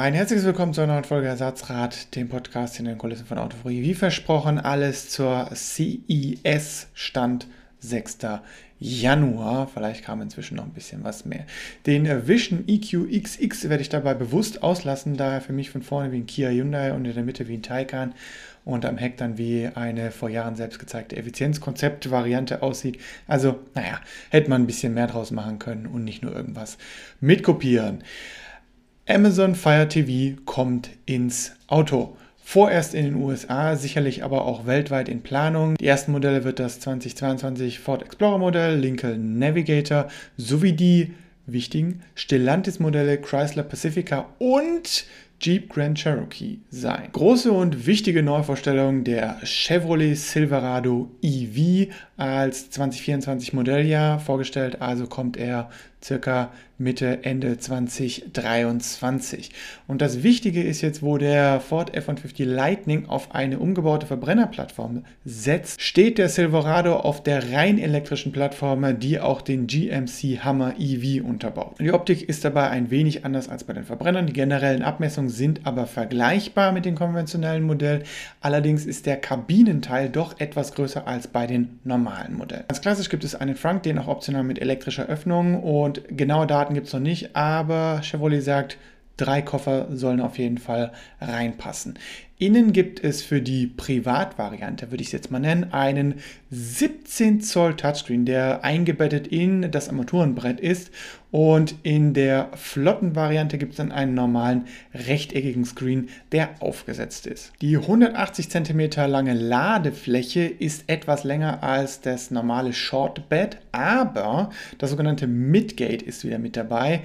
Ein herzliches Willkommen zu einer neuen Folge Ersatzrad, dem Podcast in den Kulissen von Autoforie. Wie versprochen, alles zur CES Stand 6. Januar. Vielleicht kam inzwischen noch ein bisschen was mehr. Den Vision EQ XX werde ich dabei bewusst auslassen, da er für mich von vorne wie ein Kia Hyundai und in der Mitte wie ein Taycan und am Heck dann wie eine vor Jahren selbst gezeigte Effizienzkonzept-Variante aussieht. Also, naja, hätte man ein bisschen mehr draus machen können und nicht nur irgendwas mitkopieren. Amazon Fire TV kommt ins Auto. Vorerst in den USA, sicherlich aber auch weltweit in Planung. Die ersten Modelle wird das 2022 Ford Explorer Modell, Lincoln Navigator sowie die wichtigen Stellantis-Modelle Chrysler Pacifica und Jeep Grand Cherokee sein. Große und wichtige Neuvorstellung der Chevrolet Silverado EV als 2024 Modelljahr vorgestellt, also kommt er circa Mitte, Ende 2023. Und das Wichtige ist jetzt, wo der Ford F-150 Lightning auf eine umgebaute Verbrennerplattform setzt, steht der Silverado auf der rein elektrischen Plattform, die auch den GMC Hammer EV unterbaut. Die Optik ist dabei ein wenig anders als bei den Verbrennern. Die generellen Abmessungen sind aber vergleichbar mit dem konventionellen Modell. Allerdings ist der Kabinenteil doch etwas größer als bei den normalen Modellen. Ganz klassisch gibt es einen Frank, den auch optional mit elektrischer Öffnung und genaue Daten Daten gibt es noch nicht, aber Chevrolet sagt, drei Koffer sollen auf jeden Fall reinpassen. Innen gibt es für die Privatvariante, würde ich es jetzt mal nennen, einen 17 Zoll Touchscreen, der eingebettet in das Armaturenbrett ist. Und in der Flottenvariante gibt es dann einen normalen rechteckigen Screen, der aufgesetzt ist. Die 180 cm lange Ladefläche ist etwas länger als das normale Shortbed, aber das sogenannte Midgate ist wieder mit dabei.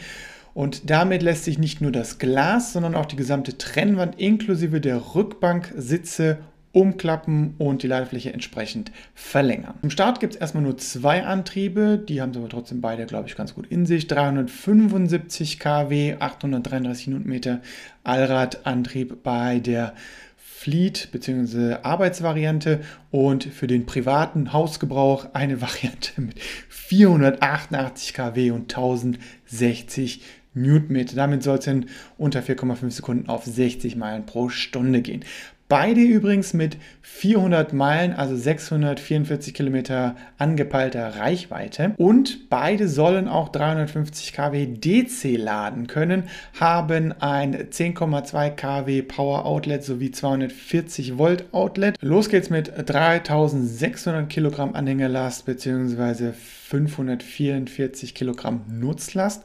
Und damit lässt sich nicht nur das Glas, sondern auch die gesamte Trennwand inklusive der Rückbanksitze umklappen und die Ladefläche entsprechend verlängern. Im Start gibt es erstmal nur zwei Antriebe, die haben sie aber trotzdem beide, glaube ich, ganz gut in sich. 375 kW, 833 Newtonmeter Allradantrieb bei der Fleet bzw. Arbeitsvariante und für den privaten Hausgebrauch eine Variante mit 488 kW und 1060 Newtonmeter. Damit soll es in unter 4,5 Sekunden auf 60 Meilen pro Stunde gehen. Beide übrigens mit 400 Meilen, also 644 Kilometer angepeilter Reichweite. Und beide sollen auch 350 kW DC laden können, haben ein 10,2 kW Power Outlet sowie 240 Volt Outlet. Los geht's mit 3600 Kilogramm Anhängerlast bzw. 544 Kilogramm Nutzlast.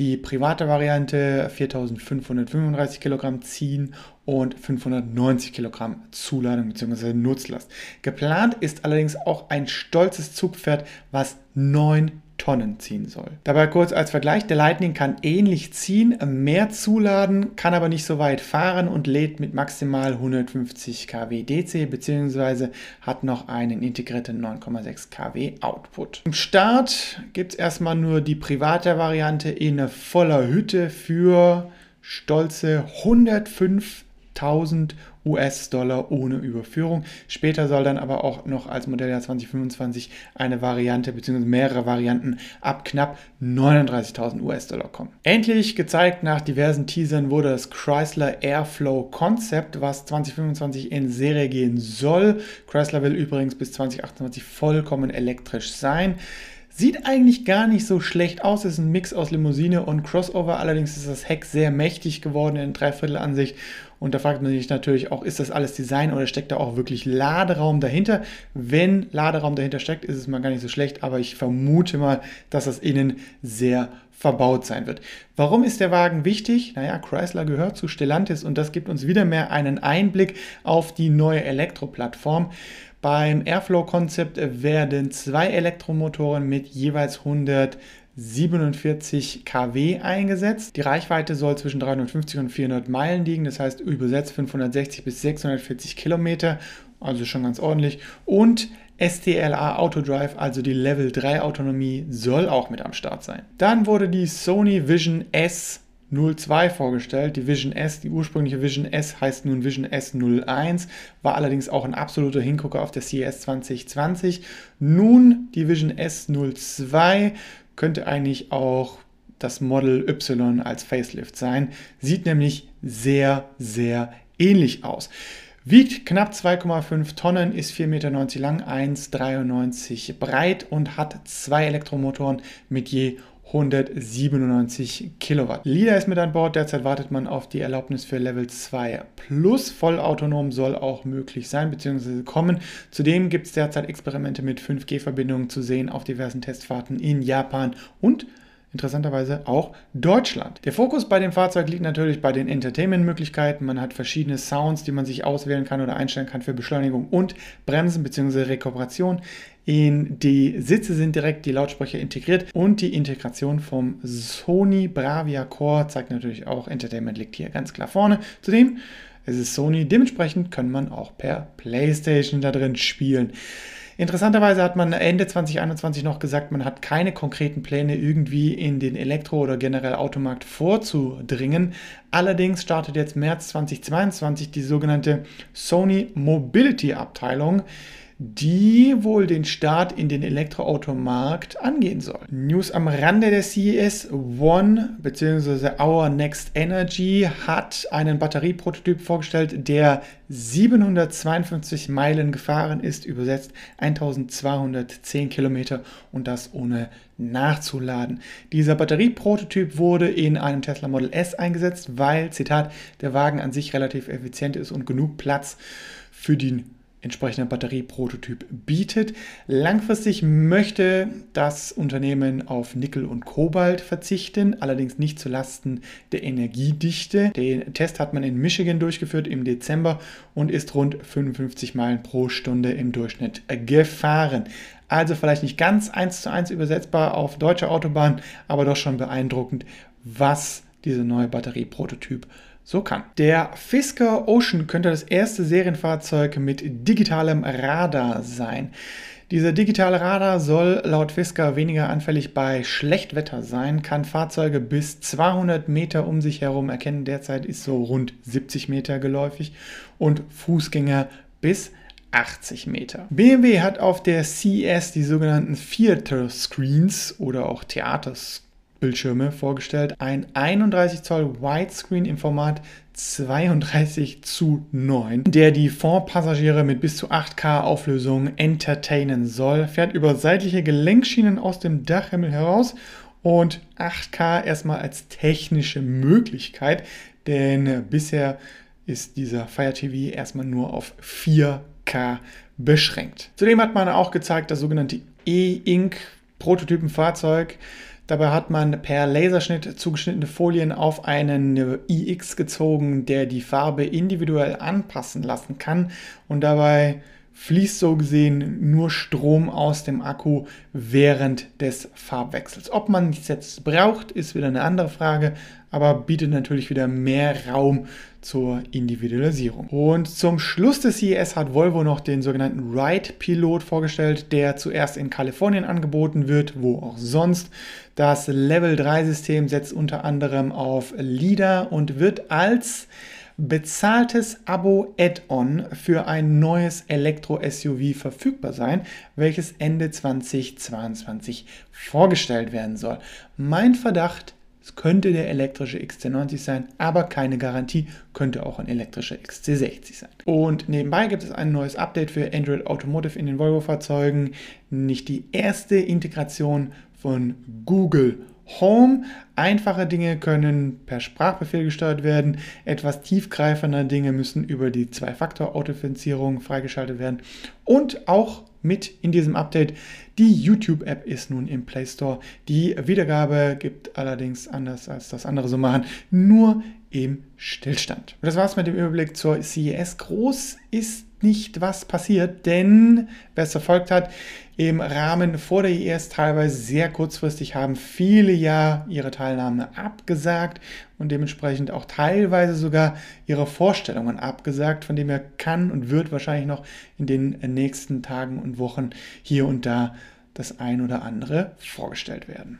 Die private Variante 4535 Kilogramm ziehen und 590 Kilogramm Zuladung bzw. Nutzlast. Geplant ist allerdings auch ein stolzes Zugpferd, was 9 Tonnen ziehen soll. Dabei kurz als Vergleich, der Lightning kann ähnlich ziehen, mehr zuladen, kann aber nicht so weit fahren und lädt mit maximal 150 kW DC bzw. hat noch einen integrierten 9,6 kW Output. Im Start gibt es erstmal nur die private Variante in voller Hütte für stolze 105 1000 US-Dollar ohne Überführung. Später soll dann aber auch noch als Modelljahr 2025 eine Variante bzw. mehrere Varianten ab knapp 39.000 US-Dollar kommen. Endlich gezeigt nach diversen Teasern wurde das Chrysler Airflow Concept, was 2025 in Serie gehen soll. Chrysler will übrigens bis 2028 vollkommen elektrisch sein. Sieht eigentlich gar nicht so schlecht aus. Es ist ein Mix aus Limousine und Crossover. Allerdings ist das Heck sehr mächtig geworden in Dreiviertelansicht. Und da fragt man sich natürlich auch, ist das alles Design oder steckt da auch wirklich Laderaum dahinter? Wenn Laderaum dahinter steckt, ist es mal gar nicht so schlecht. Aber ich vermute mal, dass das innen sehr verbaut sein wird. Warum ist der Wagen wichtig? Naja, Chrysler gehört zu Stellantis und das gibt uns wieder mehr einen Einblick auf die neue Elektroplattform. Beim Airflow-Konzept werden zwei Elektromotoren mit jeweils 147 kW eingesetzt. Die Reichweite soll zwischen 350 und 400 Meilen liegen, das heißt übersetzt 560 bis 640 Kilometer, also schon ganz ordentlich. Und STLA Autodrive, also die Level 3 Autonomie, soll auch mit am Start sein. Dann wurde die Sony Vision S 02 vorgestellt. Die Vision S, die ursprüngliche Vision S heißt nun Vision S01, war allerdings auch ein absoluter Hingucker auf der CES 2020. Nun die Vision S02 könnte eigentlich auch das Model Y als Facelift sein. Sieht nämlich sehr, sehr ähnlich aus. Wiegt knapp 2,5 Tonnen, ist 4,90 Meter lang, 1,93 breit und hat zwei Elektromotoren mit je 197 Kilowatt. LIDA ist mit an Bord. Derzeit wartet man auf die Erlaubnis für Level 2 Plus. Vollautonom soll auch möglich sein bzw. kommen. Zudem gibt es derzeit Experimente mit 5G-Verbindungen zu sehen auf diversen Testfahrten in Japan und interessanterweise auch Deutschland. Der Fokus bei dem Fahrzeug liegt natürlich bei den Entertainment-Möglichkeiten. Man hat verschiedene Sounds, die man sich auswählen kann oder einstellen kann für Beschleunigung und Bremsen bzw. Rekuperation. In die Sitze sind direkt die Lautsprecher integriert und die Integration vom Sony Bravia Core zeigt natürlich auch, Entertainment liegt hier ganz klar vorne. Zudem es ist Sony, dementsprechend kann man auch per PlayStation da drin spielen. Interessanterweise hat man Ende 2021 noch gesagt, man hat keine konkreten Pläne, irgendwie in den Elektro- oder generell Automarkt vorzudringen. Allerdings startet jetzt März 2022 die sogenannte Sony Mobility Abteilung die wohl den Start in den Elektroautomarkt angehen soll. News am Rande der CES One bzw. Our Next Energy hat einen Batterieprototyp vorgestellt, der 752 Meilen gefahren ist, übersetzt 1210 Kilometer und das ohne nachzuladen. Dieser Batterieprototyp wurde in einem Tesla Model S eingesetzt, weil, Zitat, der Wagen an sich relativ effizient ist und genug Platz für den entsprechender Batterieprototyp bietet. Langfristig möchte das Unternehmen auf Nickel und Kobalt verzichten, allerdings nicht zulasten der Energiedichte. Den Test hat man in Michigan durchgeführt im Dezember und ist rund 55 Meilen pro Stunde im Durchschnitt gefahren. Also vielleicht nicht ganz eins zu eins übersetzbar auf deutsche Autobahn, aber doch schon beeindruckend, was dieser neue Batterieprototyp so kann. Der Fisker Ocean könnte das erste Serienfahrzeug mit digitalem Radar sein. Dieser digitale Radar soll laut Fisker weniger anfällig bei Schlechtwetter sein, kann Fahrzeuge bis 200 Meter um sich herum erkennen. Derzeit ist so rund 70 Meter geläufig und Fußgänger bis 80 Meter. BMW hat auf der CES die sogenannten Theater Screens oder auch Theaterscreens Bildschirme vorgestellt. Ein 31 Zoll Widescreen im Format 32 zu 9, der die Fondpassagiere mit bis zu 8K Auflösung entertainen soll, fährt über seitliche Gelenkschienen aus dem Dachhimmel heraus und 8K erstmal als technische Möglichkeit, denn bisher ist dieser Fire TV erstmal nur auf 4K beschränkt. Zudem hat man auch gezeigt, das sogenannte E-Ink Prototypenfahrzeug Dabei hat man per Laserschnitt zugeschnittene Folien auf einen iX gezogen, der die Farbe individuell anpassen lassen kann. Und dabei fließt so gesehen nur Strom aus dem Akku während des Farbwechsels. Ob man es jetzt braucht, ist wieder eine andere Frage, aber bietet natürlich wieder mehr Raum zur Individualisierung. Und zum Schluss des CES hat Volvo noch den sogenannten Ride Pilot vorgestellt, der zuerst in Kalifornien angeboten wird, wo auch sonst. Das Level 3 System setzt unter anderem auf LIDA und wird als bezahltes Abo-Add-on für ein neues Elektro-SUV verfügbar sein, welches Ende 2022 vorgestellt werden soll. Mein Verdacht, es könnte der elektrische XC90 sein, aber keine Garantie, könnte auch ein elektrischer XC60 sein. Und nebenbei gibt es ein neues Update für Android Automotive in den Volvo-Fahrzeugen. Nicht die erste Integration von Google Home. Einfache Dinge können per Sprachbefehl gesteuert werden. Etwas tiefgreifende Dinge müssen über die Zwei-Faktor-Authentifizierung freigeschaltet werden. Und auch mit in diesem Update die YouTube-App ist nun im Play Store. Die Wiedergabe gibt allerdings anders als das andere so machen, nur im Stillstand. Und das war's mit dem Überblick zur CES. Groß ist nicht, was passiert, denn wer es verfolgt hat, im Rahmen vor der IS teilweise sehr kurzfristig haben viele ja ihre Teilnahme abgesagt und dementsprechend auch teilweise sogar ihre Vorstellungen abgesagt, von dem er kann und wird wahrscheinlich noch in den nächsten Tagen und Wochen hier und da das ein oder andere vorgestellt werden.